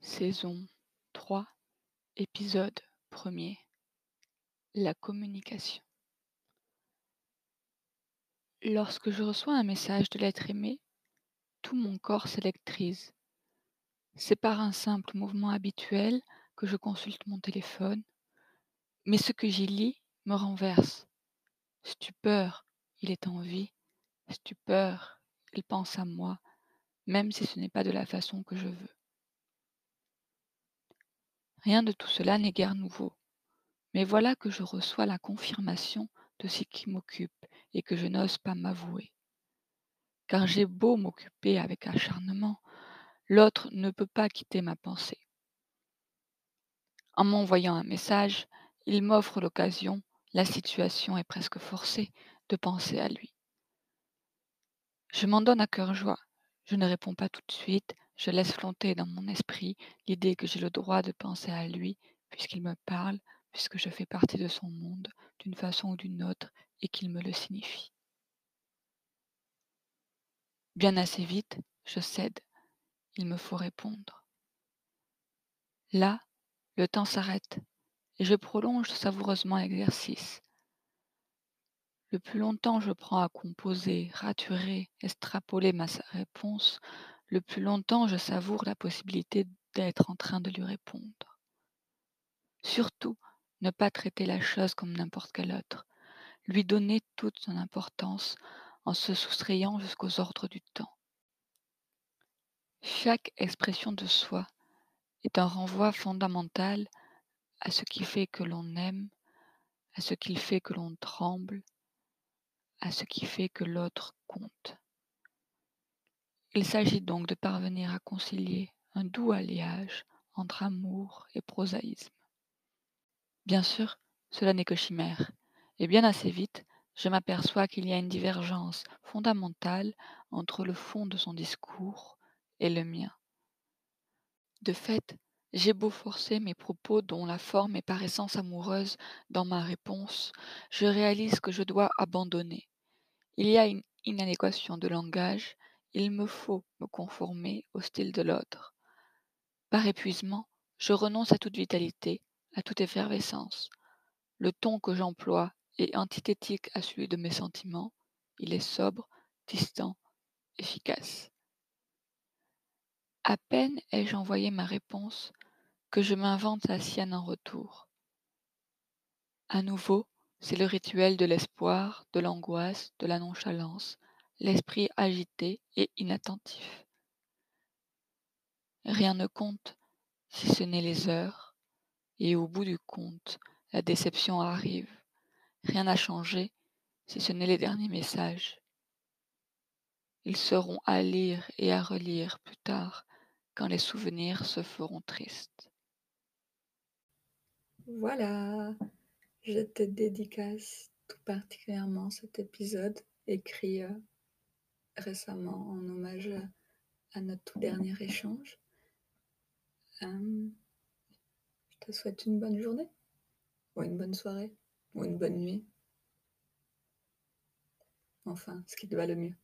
Saison 3, épisode 1er. La communication. Lorsque je reçois un message de l'être aimé, tout mon corps s'électrise. C'est par un simple mouvement habituel que je consulte mon téléphone, mais ce que j'y lis me renverse. Stupeur, il est en vie. Stupeur, il pense à moi, même si ce n'est pas de la façon que je veux. Rien de tout cela n'est guère nouveau. Mais voilà que je reçois la confirmation de ce qui m'occupe et que je n'ose pas m'avouer. Car j'ai beau m'occuper avec acharnement, l'autre ne peut pas quitter ma pensée. En m'envoyant un message, il m'offre l'occasion, la situation est presque forcée, de penser à lui. Je m'en donne à cœur joie. Je ne réponds pas tout de suite, je laisse flotter dans mon esprit l'idée que j'ai le droit de penser à lui, puisqu'il me parle, puisque je fais partie de son monde, d'une façon ou d'une autre, et qu'il me le signifie. Bien assez vite, je cède. Il me faut répondre. Là, le temps s'arrête, et je prolonge savoureusement l'exercice. Le plus longtemps je prends à composer, raturer, extrapoler ma réponse, le plus longtemps je savoure la possibilité d'être en train de lui répondre. Surtout, ne pas traiter la chose comme n'importe quelle autre, lui donner toute son importance en se soustrayant jusqu'aux ordres du temps. Chaque expression de soi est un renvoi fondamental à ce qui fait que l'on aime, à ce qui fait que l'on tremble, à ce qui fait que l'autre compte. Il s'agit donc de parvenir à concilier un doux alliage entre amour et prosaïsme. Bien sûr, cela n'est que chimère, et bien assez vite, je m'aperçois qu'il y a une divergence fondamentale entre le fond de son discours et le mien. De fait, j'ai beau forcer mes propos dont la forme est par essence amoureuse dans ma réponse, je réalise que je dois abandonner. Il y a une inadéquation de langage il me faut me conformer au style de l'autre. Par épuisement, je renonce à toute vitalité, à toute effervescence. Le ton que j'emploie est antithétique à celui de mes sentiments. Il est sobre, distant, efficace. À peine ai-je envoyé ma réponse que je m'invente la sienne en retour. À nouveau, c'est le rituel de l'espoir, de l'angoisse, de la nonchalance, l'esprit agité et inattentif. Rien ne compte si ce n'est les heures, et au bout du compte, la déception arrive. Rien n'a changé si ce n'est les derniers messages. Ils seront à lire et à relire plus tard, quand les souvenirs se feront tristes. Voilà, je te dédicace tout particulièrement cet épisode écrit euh, récemment en hommage à notre tout dernier échange. Euh, je te souhaite une bonne journée, ou une bonne soirée, ou une bonne nuit. Enfin, ce qui te va le mieux.